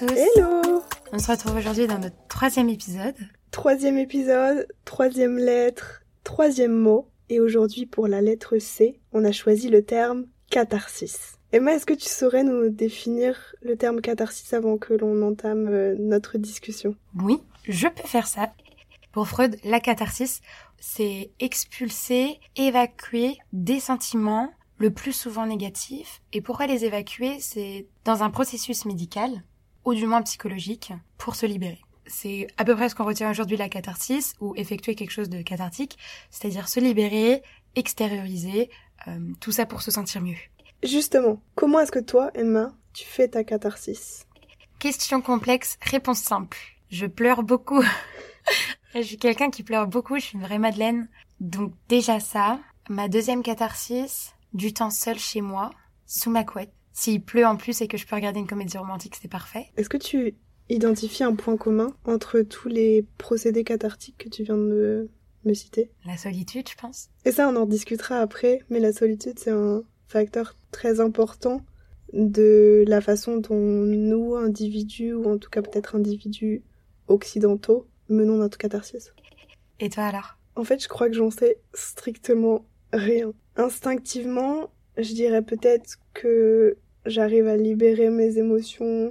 tous Hello On se retrouve aujourd'hui dans notre troisième épisode. Troisième épisode, troisième lettre, troisième mot. Et aujourd'hui, pour la lettre C, on a choisi le terme catharsis. Emma, est-ce que tu saurais nous définir le terme catharsis avant que l'on entame euh, notre discussion? Oui, je peux faire ça. Pour Freud, la catharsis, c'est expulser, évacuer des sentiments le plus souvent négatifs. Et pourquoi les évacuer? C'est dans un processus médical, ou du moins psychologique, pour se libérer. C'est à peu près ce qu'on retient aujourd'hui la catharsis, ou effectuer quelque chose de cathartique, c'est-à-dire se libérer, extérioriser, euh, tout ça pour se sentir mieux. Justement, comment est-ce que toi, Emma, tu fais ta catharsis? Question complexe, réponse simple. Je pleure beaucoup. je suis quelqu'un qui pleure beaucoup, je suis une vraie madeleine. Donc déjà ça. Ma deuxième catharsis, du temps seul chez moi, sous ma couette. S'il pleut en plus et que je peux regarder une comédie romantique, c'est parfait. Est-ce que tu identifies un point commun entre tous les procédés cathartiques que tu viens de me, citer? La solitude, je pense. Et ça, on en discutera après, mais la solitude, c'est un facteur très important de la façon dont nous, individus, ou en tout cas peut-être individus occidentaux, menons notre catharsis. Et toi alors? En fait, je crois que j'en sais strictement rien. Instinctivement, je dirais peut-être que j'arrive à libérer mes émotions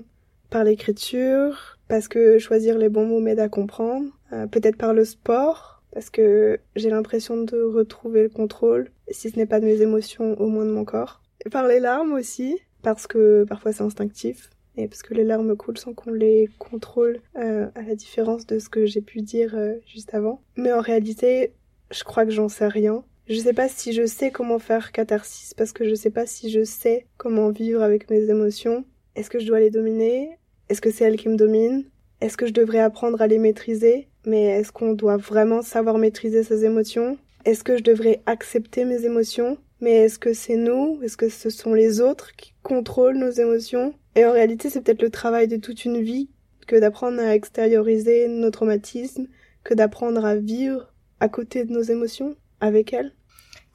par l'écriture, parce que choisir les bons mots m'aide à comprendre, euh, peut-être par le sport, parce que j'ai l'impression de retrouver le contrôle, si ce n'est pas de mes émotions, au moins de mon corps. Par les larmes aussi, parce que parfois c'est instinctif, et parce que les larmes coulent sans qu'on les contrôle, euh, à la différence de ce que j'ai pu dire euh, juste avant. Mais en réalité, je crois que j'en sais rien. Je sais pas si je sais comment faire catharsis parce que je sais pas si je sais comment vivre avec mes émotions. Est-ce que je dois les dominer? Est-ce que c'est elles qui me dominent Est-ce que je devrais apprendre à les maîtriser? Mais est-ce qu'on doit vraiment savoir maîtriser ses émotions? Est-ce que je devrais accepter mes émotions? Mais est-ce que c'est nous? Est-ce que ce sont les autres qui contrôlent nos émotions? Et en réalité, c'est peut-être le travail de toute une vie que d'apprendre à extérioriser nos traumatismes, que d'apprendre à vivre à côté de nos émotions, avec elles.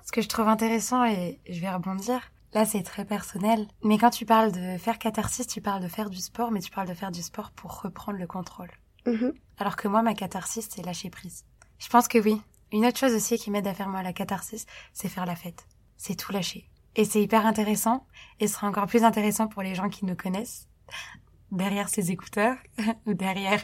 Ce que je trouve intéressant, et je vais rebondir, là c'est très personnel, mais quand tu parles de faire catharsis, tu parles de faire du sport, mais tu parles de faire du sport pour reprendre le contrôle. Mhm. Alors que moi, ma catharsis, c'est lâcher prise. Je pense que oui. Une autre chose aussi qui m'aide à faire moi la catharsis, c'est faire la fête. C'est tout lâcher. Et c'est hyper intéressant, et ce sera encore plus intéressant pour les gens qui nous connaissent, derrière ces écouteurs, ou derrière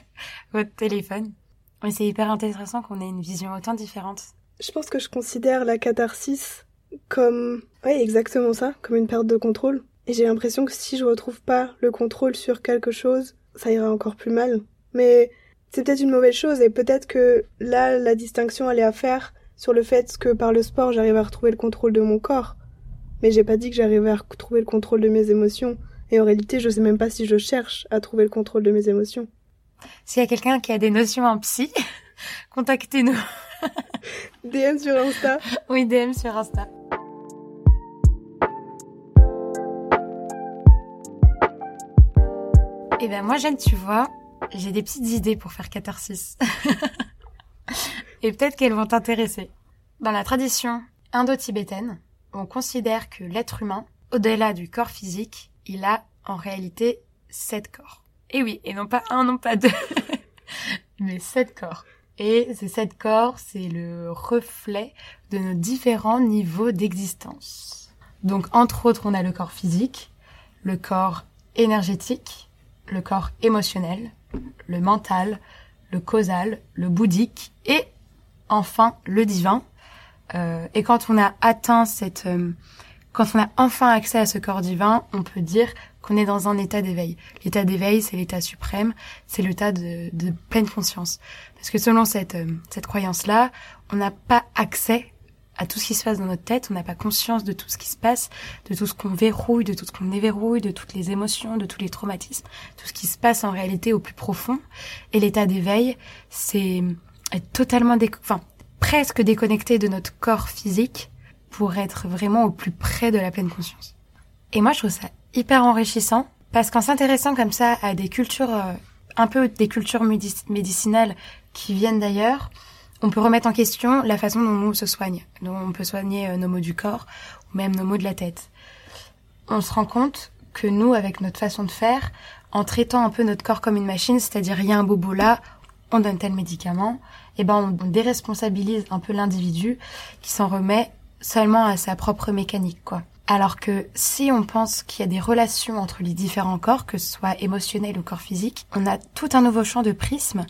votre téléphone. Mais c'est hyper intéressant qu'on ait une vision autant différente je pense que je considère la catharsis comme, ouais, exactement ça, comme une perte de contrôle. Et j'ai l'impression que si je retrouve pas le contrôle sur quelque chose, ça ira encore plus mal. Mais c'est peut-être une mauvaise chose et peut-être que là, la distinction, elle est à faire sur le fait que par le sport, j'arrive à retrouver le contrôle de mon corps. Mais j'ai pas dit que j'arrivais à retrouver le contrôle de mes émotions. Et en réalité, je sais même pas si je cherche à trouver le contrôle de mes émotions. S'il y a quelqu'un qui a des notions en psy, contactez-nous. DM sur Insta. Oui, DM sur Insta. Eh ben moi, Jeanne, tu vois, j'ai des petites idées pour faire catharsis. Et peut-être qu'elles vont t'intéresser. Dans la tradition indo-tibétaine, on considère que l'être humain, au-delà du corps physique, il a en réalité sept corps. Et oui, et non pas un, non pas deux, mais sept corps. Et ces sept corps, c'est le reflet de nos différents niveaux d'existence. Donc, entre autres, on a le corps physique, le corps énergétique, le corps émotionnel, le mental, le causal, le bouddhique et enfin le divin. Euh, et quand on a atteint cette, euh, quand on a enfin accès à ce corps divin, on peut dire qu'on est dans un état d'éveil. L'état d'éveil, c'est l'état suprême, c'est l'état de, de, pleine conscience. Parce que selon cette, euh, cette croyance-là, on n'a pas accès à tout ce qui se passe dans notre tête, on n'a pas conscience de tout ce qui se passe, de tout ce qu'on verrouille, de tout ce qu'on déverrouille, de toutes les émotions, de tous les traumatismes, tout ce qui se passe en réalité au plus profond. Et l'état d'éveil, c'est être totalement, enfin, presque déconnecté de notre corps physique pour être vraiment au plus près de la pleine conscience. Et moi, je trouve ça hyper enrichissant parce qu'en s'intéressant comme ça à des cultures, euh, un peu des cultures médicinales qui viennent d'ailleurs, on peut remettre en question la façon dont nous se soigne, dont on peut soigner euh, nos maux du corps ou même nos maux de la tête. On se rend compte que nous, avec notre façon de faire, en traitant un peu notre corps comme une machine, c'est-à-dire il y a un bobo là, on donne tel médicament, et eh ben on déresponsabilise un peu l'individu qui s'en remet seulement à sa propre mécanique, quoi. Alors que si on pense qu'il y a des relations entre les différents corps, que ce soit émotionnel ou corps physique, on a tout un nouveau champ de prisme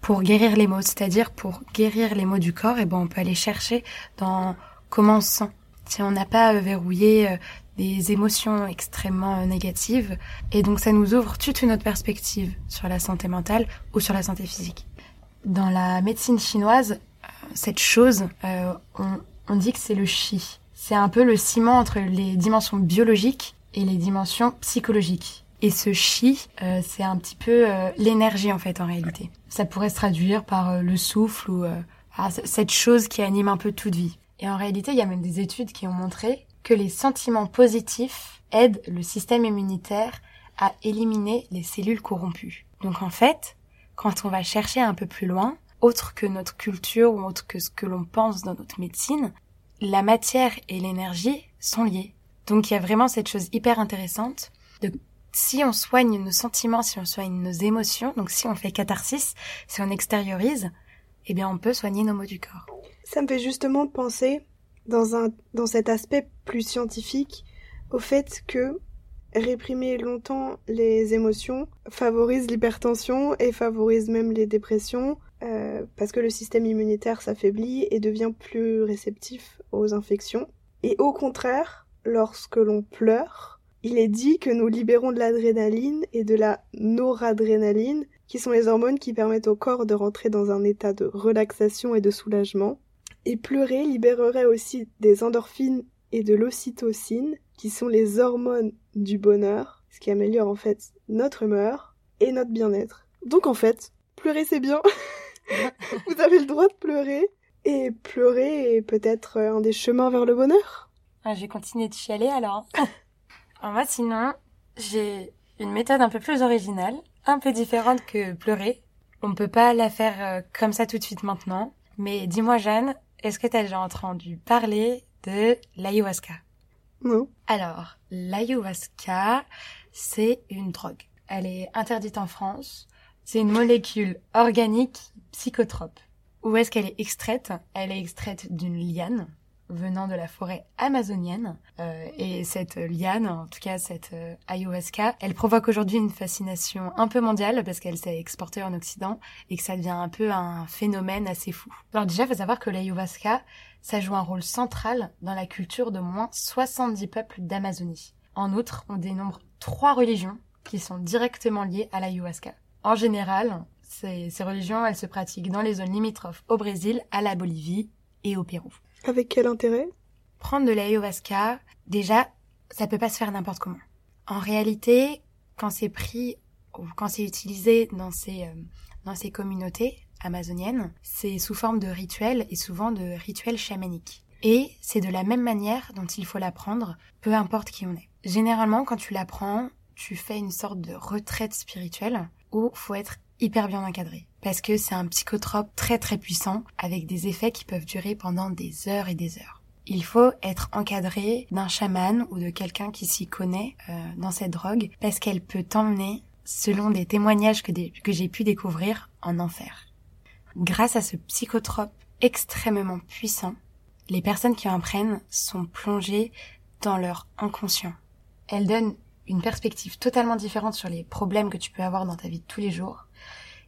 pour guérir les maux, c'est-à-dire pour guérir les maux du corps, et eh ben on peut aller chercher dans comment on se sent. Si on n'a pas euh, verrouillé euh, des émotions extrêmement euh, négatives, et donc ça nous ouvre toute une autre perspective sur la santé mentale ou sur la santé physique. Dans la médecine chinoise, cette chose, on, on dit que c'est le chi. C'est un peu le ciment entre les dimensions biologiques et les dimensions psychologiques. Et ce chi, euh, c'est un petit peu euh, l'énergie en fait en réalité. Ça pourrait se traduire par euh, le souffle ou ah, cette chose qui anime un peu toute vie. Et en réalité, il y a même des études qui ont montré que les sentiments positifs aident le système immunitaire à éliminer les cellules corrompues. Donc en fait, quand on va chercher un peu plus loin, autre que notre culture ou autre que ce que l'on pense dans notre médecine, la matière et l'énergie sont liées. Donc il y a vraiment cette chose hyper intéressante de si on soigne nos sentiments, si on soigne nos émotions, donc si on fait catharsis, si on extériorise, eh bien on peut soigner nos maux du corps. Ça me fait justement penser dans un dans cet aspect plus scientifique au fait que réprimer longtemps les émotions favorise l'hypertension et favorise même les dépressions euh, parce que le système immunitaire s'affaiblit et devient plus réceptif aux infections. Et au contraire, lorsque l'on pleure, il est dit que nous libérons de l'adrénaline et de la noradrénaline, qui sont les hormones qui permettent au corps de rentrer dans un état de relaxation et de soulagement. Et pleurer libérerait aussi des endorphines et de l'ocytocine, qui sont les hormones du bonheur, ce qui améliore en fait notre humeur et notre bien-être. Donc en fait, pleurer c'est bien. Vous avez le droit de pleurer. Et pleurer est peut-être un des chemins vers le bonheur. Ah, je vais continuer de chialer alors. alors moi sinon, j'ai une méthode un peu plus originale, un peu différente que pleurer. On ne peut pas la faire euh, comme ça tout de suite maintenant. Mais dis-moi Jeanne, est-ce que tu as déjà entendu parler de l'ayahuasca? Non. Alors, l'ayahuasca, c'est une drogue. Elle est interdite en France. C'est une molécule organique psychotrope. Où est-ce qu'elle est extraite? Elle est extraite d'une liane venant de la forêt amazonienne. Euh, et cette liane, en tout cas cette euh, ayahuasca, elle provoque aujourd'hui une fascination un peu mondiale parce qu'elle s'est exportée en Occident et que ça devient un peu un phénomène assez fou. Alors déjà, il faut savoir que l'ayahuasca, ça joue un rôle central dans la culture de moins 70 peuples d'Amazonie. En outre, on dénombre trois religions qui sont directement liées à l'ayahuasca. En général, ces, religions, elles se pratiquent dans les zones limitrophes au Brésil, à la Bolivie et au Pérou. Avec quel intérêt? Prendre de l'ayahuasca, déjà, ça peut pas se faire n'importe comment. En réalité, quand c'est pris ou quand c'est utilisé dans ces, euh, dans ces communautés amazoniennes, c'est sous forme de rituels et souvent de rituels chamaniques. Et c'est de la même manière dont il faut l'apprendre, peu importe qui on est. Généralement, quand tu l'apprends, tu fais une sorte de retraite spirituelle où faut être hyper bien encadré. Parce que c'est un psychotrope très très puissant avec des effets qui peuvent durer pendant des heures et des heures. Il faut être encadré d'un chaman ou de quelqu'un qui s'y connaît euh, dans cette drogue parce qu'elle peut t'emmener, selon des témoignages que, que j'ai pu découvrir, en enfer. Grâce à ce psychotrope extrêmement puissant, les personnes qui en prennent sont plongées dans leur inconscient. Elle donne une perspective totalement différente sur les problèmes que tu peux avoir dans ta vie de tous les jours.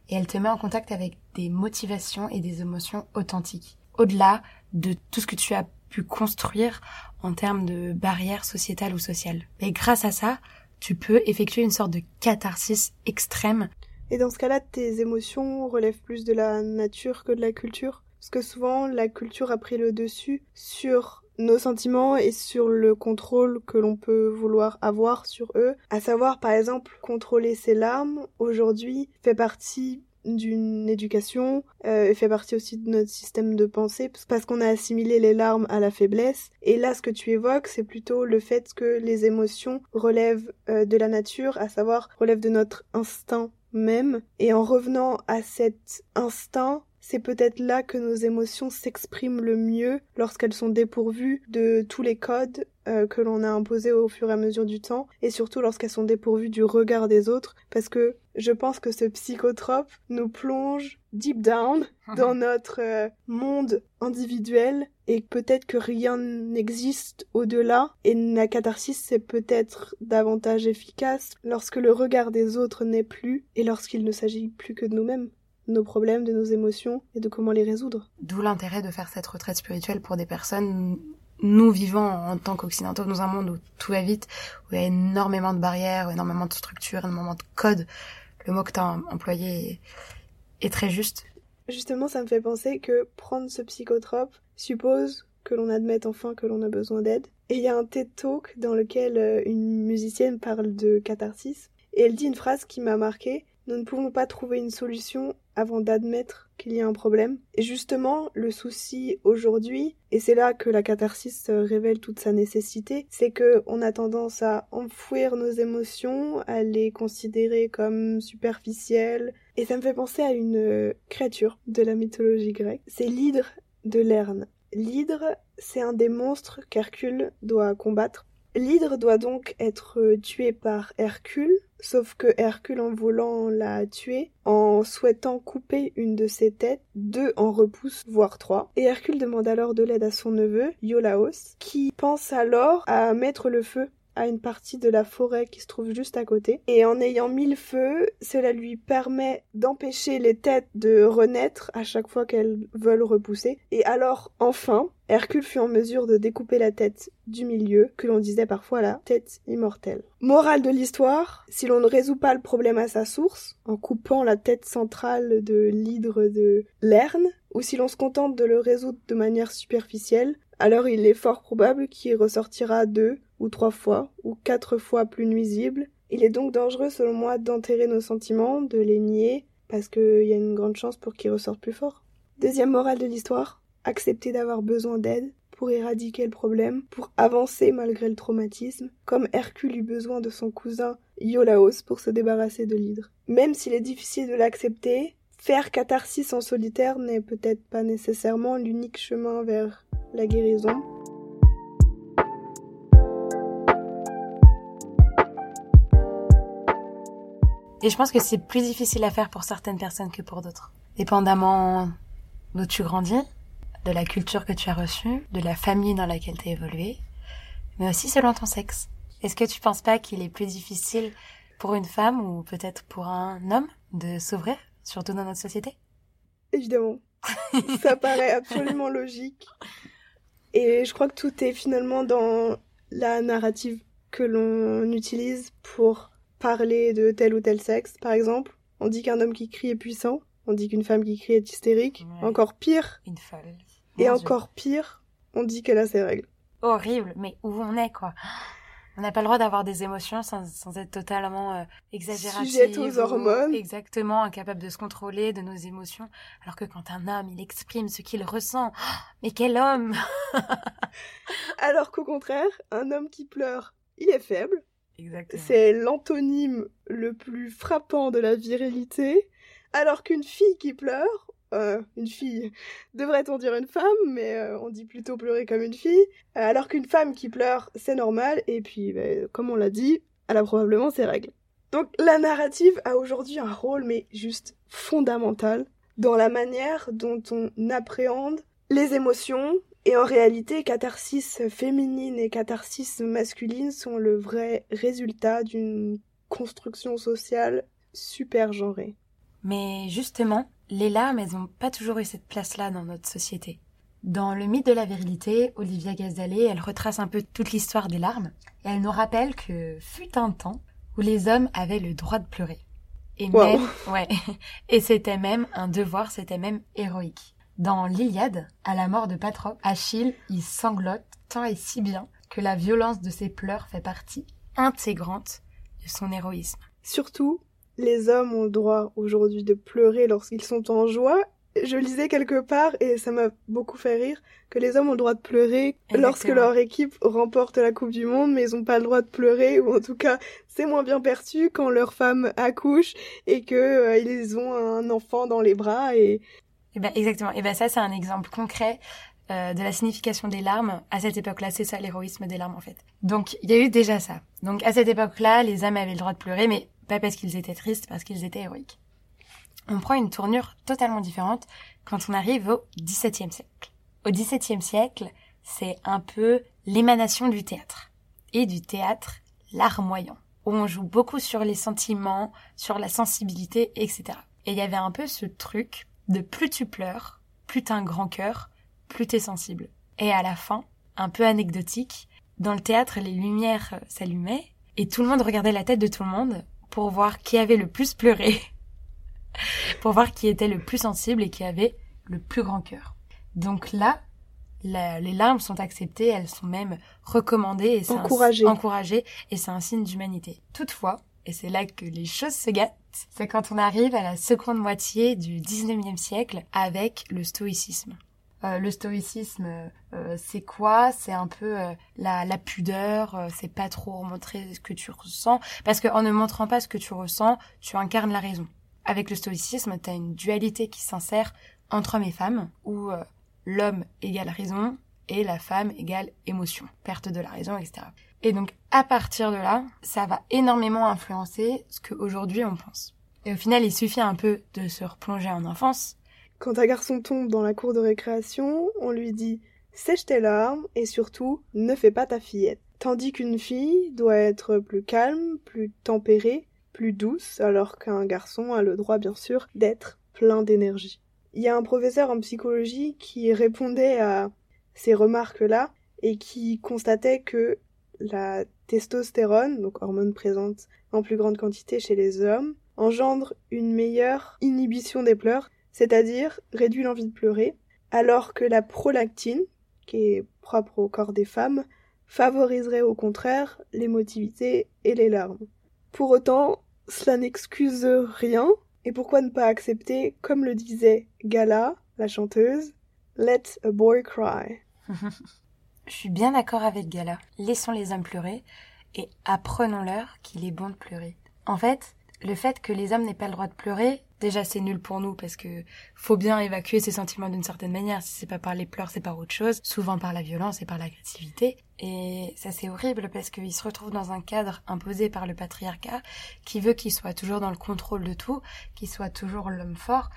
Et elle te met en contact avec des motivations et des émotions authentiques. Au-delà de tout ce que tu as pu construire en termes de barrières sociétales ou sociales. Et grâce à ça, tu peux effectuer une sorte de catharsis extrême. Et dans ce cas-là, tes émotions relèvent plus de la nature que de la culture? Parce que souvent, la culture a pris le dessus sur nos sentiments et sur le contrôle que l'on peut vouloir avoir sur eux. À savoir, par exemple, contrôler ses larmes, aujourd'hui, fait partie d'une éducation euh, fait partie aussi de notre système de pensée parce qu'on a assimilé les larmes à la faiblesse et là ce que tu évoques c'est plutôt le fait que les émotions relèvent euh, de la nature à savoir relèvent de notre instinct même et en revenant à cet instinct c'est peut-être là que nos émotions s'expriment le mieux lorsqu'elles sont dépourvues de tous les codes euh, que l'on a imposés au fur et à mesure du temps, et surtout lorsqu'elles sont dépourvues du regard des autres, parce que je pense que ce psychotrope nous plonge deep down dans notre euh, monde individuel et peut-être que rien n'existe au-delà et la catharsis c'est peut-être davantage efficace lorsque le regard des autres n'est plus et lorsqu'il ne s'agit plus que de nous-mêmes nos problèmes, de nos émotions et de comment les résoudre. D'où l'intérêt de faire cette retraite spirituelle pour des personnes nous vivons en tant qu'occidentaux dans un monde où tout va vite, où il y a énormément de barrières, énormément de structures, énormément de codes. Le mot que tu as employé est, très juste. Justement, ça me fait penser que prendre ce psychotrope suppose que l'on admette enfin que l'on a besoin d'aide. Et il y a un TED Talk dans lequel euh, une musicienne parle de catharsis. Et elle dit une phrase qui m'a marquée. Nous ne pouvons pas trouver une solution avant d'admettre qu'il y a un problème. Et justement, le souci aujourd'hui, et c'est là que la catharsis révèle toute sa nécessité, c'est que on a tendance à enfouir nos émotions, à les considérer comme superficielles. Et ça me fait penser à une créature de la mythologie grecque. C'est l'hydre de Lerne. L'hydre, c'est un des monstres qu'Hercule doit combattre. L'hydre doit donc être tué par Hercule, Sauf que Hercule en volant l'a tué, en souhaitant couper une de ses têtes, deux en repousse, voire trois. Et Hercule demande alors de l'aide à son neveu, Iolaos, qui pense alors à mettre le feu à une partie de la forêt qui se trouve juste à côté. Et en ayant mis le feu, cela lui permet d'empêcher les têtes de renaître à chaque fois qu'elles veulent repousser. Et alors, enfin, Hercule fut en mesure de découper la tête du milieu, que l'on disait parfois la tête immortelle. Morale de l'histoire, si l'on ne résout pas le problème à sa source, en coupant la tête centrale de l'hydre de Lerne, ou si l'on se contente de le résoudre de manière superficielle, alors il est fort probable qu'il ressortira deux ou trois fois, ou quatre fois plus nuisible. Il est donc dangereux, selon moi, d'enterrer nos sentiments, de les nier, parce qu'il y a une grande chance pour qu'ils ressortent plus forts. Deuxième morale de l'histoire, accepter d'avoir besoin d'aide pour éradiquer le problème, pour avancer malgré le traumatisme, comme Hercule eut besoin de son cousin Iolaos pour se débarrasser de l'hydre. Même s'il est difficile de l'accepter, faire catharsis en solitaire n'est peut-être pas nécessairement l'unique chemin vers la guérison. Et je pense que c'est plus difficile à faire pour certaines personnes que pour d'autres. Dépendamment d'où tu grandis, de la culture que tu as reçue, de la famille dans laquelle tu as évolué, mais aussi selon ton sexe. Est-ce que tu penses pas qu'il est plus difficile pour une femme ou peut-être pour un homme de s'ouvrir, surtout dans notre société? Évidemment. Ça paraît absolument logique. Et je crois que tout est finalement dans la narrative que l'on utilise pour parler de tel ou tel sexe, par exemple. On dit qu'un homme qui crie est puissant, on dit qu'une femme qui crie est hystérique. Encore pire. Une folle. Et encore pire, on dit qu'elle a ses règles. Horrible, mais où on est, quoi? On n'a pas le droit d'avoir des émotions sans, être totalement euh, exagératif. aux hormones. exactement, incapable de se contrôler de nos émotions. Alors que quand un homme, il exprime ce qu'il ressent, mais quel homme Alors qu'au contraire, un homme qui pleure, il est faible. C'est l'antonyme le plus frappant de la virilité, alors qu'une fille qui pleure, euh, une fille, devrait-on dire une femme, mais euh, on dit plutôt pleurer comme une fille, alors qu'une femme qui pleure, c'est normal, et puis, ben, comme on l'a dit, elle a probablement ses règles. Donc la narrative a aujourd'hui un rôle, mais juste fondamental, dans la manière dont on appréhende les émotions, et en réalité, catharsis féminine et catharsis masculine sont le vrai résultat d'une construction sociale super genrée. Mais justement, les larmes, elles n'ont pas toujours eu cette place-là dans notre société. Dans le mythe de la virilité, Olivia Gazalé, elle retrace un peu toute l'histoire des larmes, et elle nous rappelle que fut un temps où les hommes avaient le droit de pleurer. Et même, ouais, et c'était même un devoir, c'était même héroïque. Dans l'Iliade, à la mort de Patrocle, Achille y sanglote tant et si bien que la violence de ses pleurs fait partie intégrante de son héroïsme. Surtout, les hommes ont le droit aujourd'hui de pleurer lorsqu'ils sont en joie. Je lisais quelque part, et ça m'a beaucoup fait rire, que les hommes ont le droit de pleurer lorsque leur équipe remporte la Coupe du Monde, mais ils n'ont pas le droit de pleurer, ou en tout cas, c'est moins bien perçu quand leur femme accouche et que euh, ils ont un enfant dans les bras, et Et ben exactement. Et ben ça c'est un exemple concret euh, de la signification des larmes à cette époque-là. C'est ça l'héroïsme des larmes en fait. Donc il y a eu déjà ça. Donc à cette époque-là, les hommes avaient le droit de pleurer, mais pas parce qu'ils étaient tristes, parce qu'ils étaient héroïques. On prend une tournure totalement différente quand on arrive au XVIIe siècle. Au XVIIe siècle, c'est un peu l'émanation du théâtre et du théâtre larmoyant où on joue beaucoup sur les sentiments, sur la sensibilité, etc. Et il y avait un peu ce truc de plus tu pleures, plus t'as un grand cœur, plus t'es sensible. Et à la fin, un peu anecdotique, dans le théâtre, les lumières s'allumaient et tout le monde regardait la tête de tout le monde pour voir qui avait le plus pleuré, pour voir qui était le plus sensible et qui avait le plus grand cœur. Donc là, les larmes sont acceptées, elles sont même recommandées et c'est encouragées. et c'est un signe d'humanité. Toutefois, et c'est là que les choses se gâtent, c'est quand on arrive à la seconde moitié du 19e siècle avec le stoïcisme. Euh, le stoïcisme, euh, c'est quoi? C'est un peu euh, la, la, pudeur, c'est pas trop montrer ce que tu ressens, parce qu'en ne montrant pas ce que tu ressens, tu incarnes la raison. Avec le stoïcisme, tu as une dualité qui s'insère entre hommes et femmes, où l'homme égale raison et la femme égale émotion, perte de la raison, etc. Et donc, à partir de là, ça va énormément influencer ce qu'aujourd'hui on pense. Et au final, il suffit un peu de se replonger en enfance. Quand un garçon tombe dans la cour de récréation, on lui dit sèche tes larmes et surtout ne fais pas ta fillette. Tandis qu'une fille doit être plus calme, plus tempérée, plus douce, alors qu'un garçon a le droit bien sûr d'être plein d'énergie. Il y a un professeur en psychologie qui répondait à ces remarques-là et qui constatait que la testostérone, donc hormone présente en plus grande quantité chez les hommes, engendre une meilleure inhibition des pleurs, c'est-à-dire réduit l'envie de pleurer, alors que la prolactine, qui est propre au corps des femmes, favoriserait au contraire l'émotivité et les larmes. Pour autant, cela n'excuse rien, et pourquoi ne pas accepter, comme le disait Gala, la chanteuse, Let a boy cry. Je suis bien d'accord avec Gala. Laissons les hommes pleurer et apprenons-leur qu'il est bon de pleurer. En fait, le fait que les hommes n'aient pas le droit de pleurer, déjà c'est nul pour nous parce que faut bien évacuer ses sentiments d'une certaine manière. Si c'est pas par les pleurs, c'est par autre chose, souvent par la violence et par l'agressivité. Et ça c'est horrible parce qu'ils se retrouvent dans un cadre imposé par le patriarcat qui veut qu'ils soient toujours dans le contrôle de tout, qu'ils soient toujours l'homme fort.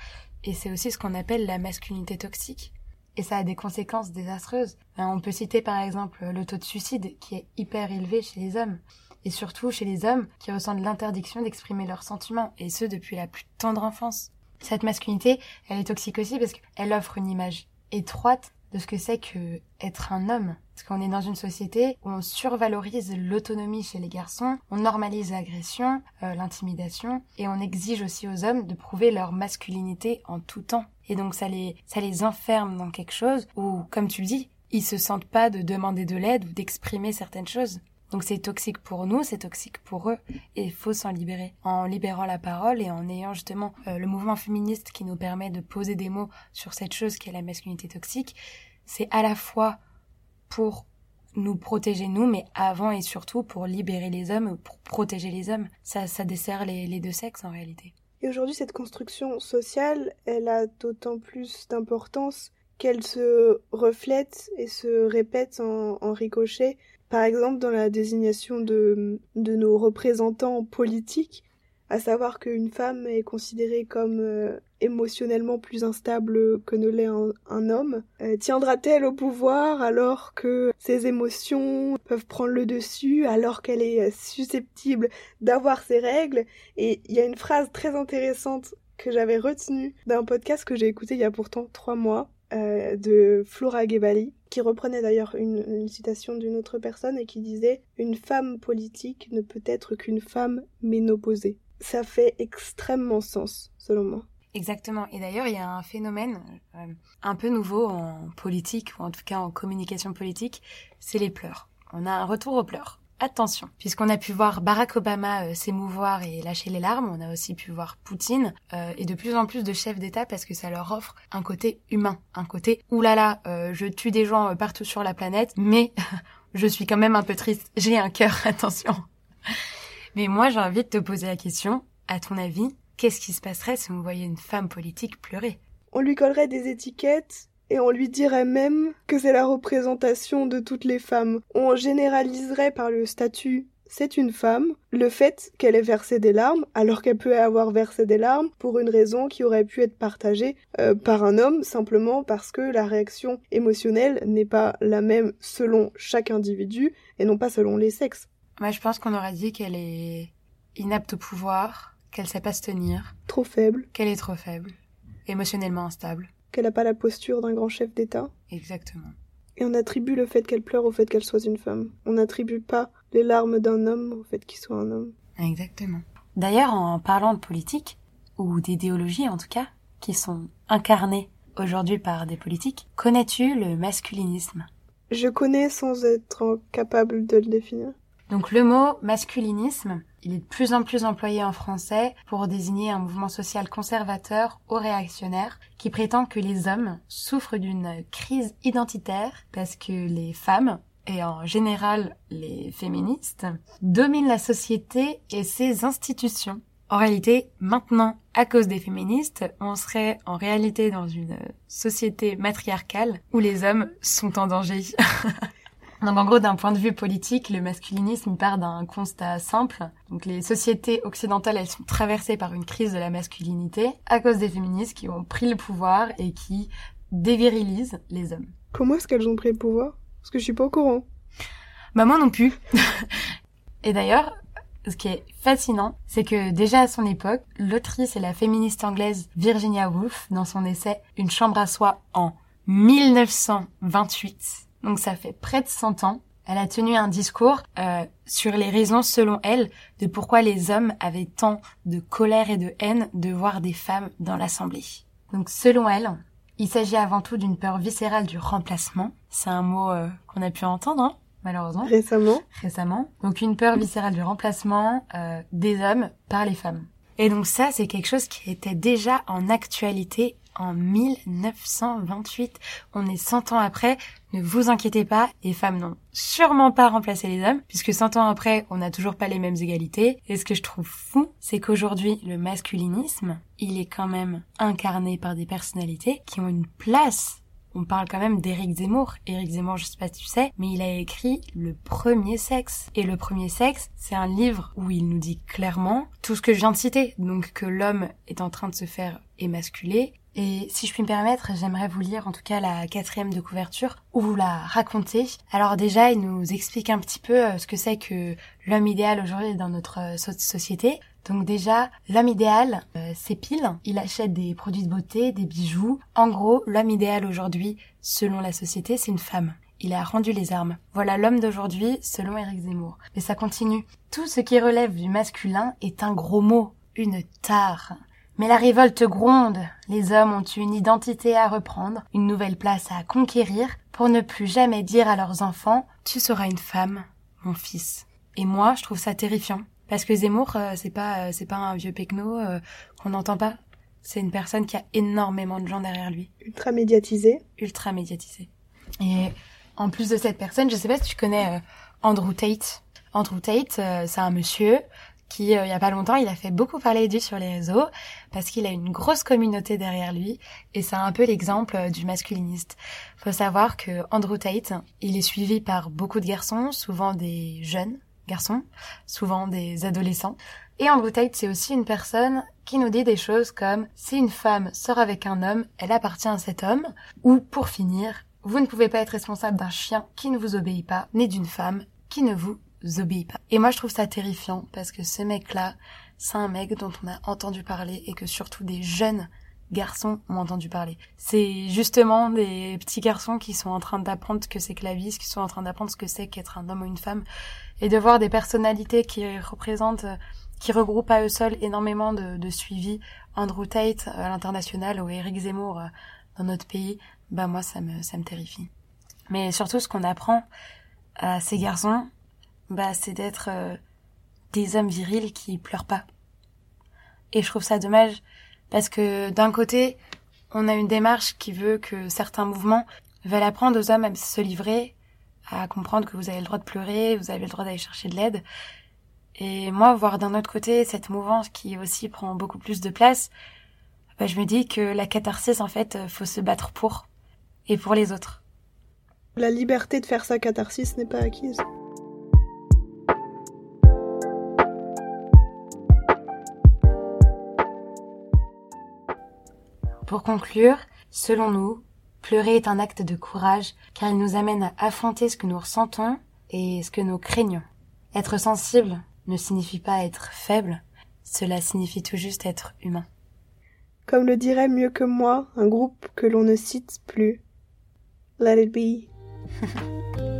Et c'est aussi ce qu'on appelle la masculinité toxique. Et ça a des conséquences désastreuses. On peut citer par exemple le taux de suicide qui est hyper élevé chez les hommes et surtout chez les hommes qui ressentent l'interdiction d'exprimer leurs sentiments, et ce depuis la plus tendre enfance. Cette masculinité, elle est toxique aussi parce qu'elle offre une image étroite de ce que c'est que être un homme. Parce qu'on est dans une société où on survalorise l'autonomie chez les garçons, on normalise l'agression, euh, l'intimidation, et on exige aussi aux hommes de prouver leur masculinité en tout temps. Et donc ça les, ça les enferme dans quelque chose où, comme tu le dis, ils se sentent pas de demander de l'aide ou d'exprimer certaines choses. Donc c'est toxique pour nous, c'est toxique pour eux, et il faut s'en libérer. En libérant la parole et en ayant justement euh, le mouvement féministe qui nous permet de poser des mots sur cette chose qui est la masculinité toxique, c'est à la fois pour nous protéger nous, mais avant et surtout pour libérer les hommes, pour protéger les hommes. Ça, ça dessert les, deux sexes en réalité. Et aujourd'hui, cette construction sociale, elle a d'autant plus d'importance qu'elle se reflète et se répète en, ricochet. Par exemple, dans la désignation de nos représentants politiques, à savoir qu'une femme est considérée comme euh, émotionnellement plus instable que ne l'est un, homme, euh, tiendra-t-elle au pouvoir alors que ses émotions peuvent prendre le dessus, alors qu'elle est euh, susceptible d'avoir ses règles? Et il y a une phrase très intéressante que j'avais retenue d'un podcast que j'ai écouté il y a pourtant trois mois, de Flora Gebali, qui reprenait d'ailleurs une, citation d'une autre personne et qui disait Une femme politique ne peut être qu'une femme ménopausée. Ça fait extrêmement sens, selon moi. Exactement. Et d'ailleurs, il y a un phénomène euh, un peu nouveau en politique, ou en tout cas en communication politique, c'est les pleurs. On a un retour aux pleurs attention, puisqu'on a pu voir Barack Obama euh, s'émouvoir et lâcher les larmes, on a aussi pu voir Poutine euh, et de plus en plus de chefs d'État parce que ça leur offre un côté humain, un côté oulala, je tue des gens partout sur la planète, mais je suis quand même un peu triste, j'ai un cœur, attention. Mais moi j'ai envie de te poser la question, à ton avis, qu'est-ce qui se passerait si on voyait une femme politique pleurer? On lui collerait des étiquettes et on lui dirait même que c'est la représentation de toutes les femmes. On généraliserait par le statut c'est une femme, le fait qu'elle ait versé des larmes, alors qu'elle peut avoir versé des larmes pour une raison qui aurait pu être partagée euh, par un homme, simplement parce que la réaction émotionnelle n'est pas la même selon chaque individu et non pas selon les sexes. Moi, je pense qu'on aurait dit qu'elle est inapte au pouvoir, qu'elle sait pas se tenir. Trop faible. Qu'elle est trop faible. Émotionnellement instable. Qu'elle n'a pas la posture d'un grand chef d'État. Exactement. Et on attribue le fait qu'elle pleure au fait qu'elle soit une femme. On n'attribue pas les larmes d'un homme au fait qu'il soit un homme. Exactement. D'ailleurs, en parlant de politique, ou d'idéologie en tout cas, qui sont incarnées aujourd'hui par des politiques, connais-tu le masculinisme? Je connais sans être capable de le définir. Donc le mot masculinisme, il est de plus en plus employé en français pour désigner un mouvement social conservateur ou réactionnaire qui prétend que les hommes souffrent d'une crise identitaire parce que les femmes, et en général les féministes, dominent la société et ses institutions. En réalité, maintenant, à cause des féministes, on serait en réalité dans une société matriarcale où les hommes sont en danger. Donc en gros, d'un point de vue politique, le masculinisme part d'un constat simple. Donc les sociétés occidentales, elles sont traversées par une crise de la masculinité à cause des féministes qui ont pris le pouvoir et qui dévirilisent les hommes. Comment est-ce qu'elles ont pris le pouvoir? Parce que je suis pas au courant. Bah moi non plus. et d'ailleurs, ce qui est fascinant, c'est que déjà à son époque, l'autrice et la féministe anglaise Virginia Woolf, dans son essai Une chambre à soi en 1928, donc ça fait près de 100 ans, elle a tenu un discours euh, sur les raisons, selon elle, de pourquoi les hommes avaient tant de colère et de haine de voir des femmes dans l'Assemblée. Donc selon elle, il s'agit avant tout d'une peur viscérale du remplacement. C'est un mot euh, qu'on a pu entendre, hein, malheureusement. Récemment. Récemment. Donc une peur viscérale du remplacement euh, des hommes par les femmes. Et donc ça, c'est quelque chose qui était déjà en actualité en 1928. On est 100 ans après. Ne vous inquiétez pas, les femmes n'ont sûrement pas remplacé les hommes, puisque 100 ans après, on n'a toujours pas les mêmes égalités. Et ce que je trouve fou, c'est qu'aujourd'hui, le masculinisme, il est quand même incarné par des personnalités qui ont une place on parle quand même d'Éric Zemmour. Éric Zemmour, je sais pas si tu sais, mais il a écrit Le Premier Sexe. Et Le Premier Sexe, c'est un livre où il nous dit clairement tout ce que je viens de citer. Donc que l'homme est en train de se faire émasculer, et si je puis me permettre, j'aimerais vous lire en tout cas la quatrième de couverture où vous la racontez. Alors déjà, il nous explique un petit peu euh, ce que c'est que l'homme idéal aujourd'hui dans notre euh, société. Donc déjà, l'homme idéal euh, s'épile, il achète des produits de beauté, des bijoux. En gros, l'homme idéal aujourd'hui, selon la société, c'est une femme. Il a rendu les armes. Voilà l'homme d'aujourd'hui, selon Eric Zemmour. Mais ça continue. Tout ce qui relève du masculin est un gros mot, une tare. Mais la révolte gronde. Les hommes ont une identité à reprendre, une nouvelle place à conquérir, pour ne plus jamais dire à leurs enfants Tu seras une femme, mon fils. Et moi, je trouve ça terrifiant. Parce que Zemmour, euh, c'est pas, euh, c'est pas un vieux pecno euh, qu'on n'entend pas. C'est une personne qui a énormément de gens derrière lui. Ultra médiatisé. Ultra médiatisé. Et en plus de cette personne, je sais pas si tu connais Andrew Tate. Andrew Tate, c'est un monsieur qui, euh, il y a pas longtemps, il a fait beaucoup parler de lui sur les réseaux parce qu'il a une grosse communauté derrière lui et c'est un peu l'exemple euh, du masculiniste. Faut savoir que Andrew Tate, il est suivi par beaucoup de garçons, souvent des jeunes garçons, souvent des adolescents. Et Andrew Tate, c'est aussi une personne qui nous dit des choses comme si une femme sort avec un homme, elle appartient à cet homme, ou pour finir, vous ne pouvez pas être responsable d'un chien qui ne vous obéit pas, ni d'une femme qui ne vous pas. Et moi, je trouve ça terrifiant parce que ce mec-là, c'est un mec dont on a entendu parler et que surtout des jeunes garçons ont entendu parler. C'est justement des petits garçons qui sont en train d'apprendre ce que c'est que la vie, qui sont en train d'apprendre ce que c'est qu'être un homme ou une femme, et de voir des personnalités qui représentent, qui regroupent à eux seuls énormément de, de suivi, Andrew Tate à l'international ou Eric Zemmour euh, dans notre pays, bah moi ça me ça me terrifie. Mais surtout ce qu'on apprend à ces garçons, bah, c'est d'être euh, des hommes virils qui pleurent pas. Et je trouve ça dommage parce que d'un côté, on a une démarche qui veut que certains mouvements veulent apprendre aux hommes à se livrer, à comprendre que vous avez le droit de pleurer, vous avez le droit d'aller chercher de l'aide. Et moi, voir d'un autre côté cette mouvance qui aussi prend beaucoup plus de place, bah, je me dis que la catharsis, en fait, faut se battre pour et pour les autres. La liberté de faire sa catharsis n'est pas acquise. Pour conclure, selon nous, pleurer est un acte de courage car il nous amène à affronter ce que nous ressentons et ce que nous craignons. Être sensible ne signifie pas être faible, cela signifie tout juste être humain. Comme le dirait mieux que moi un groupe que l'on ne cite plus. Let it be.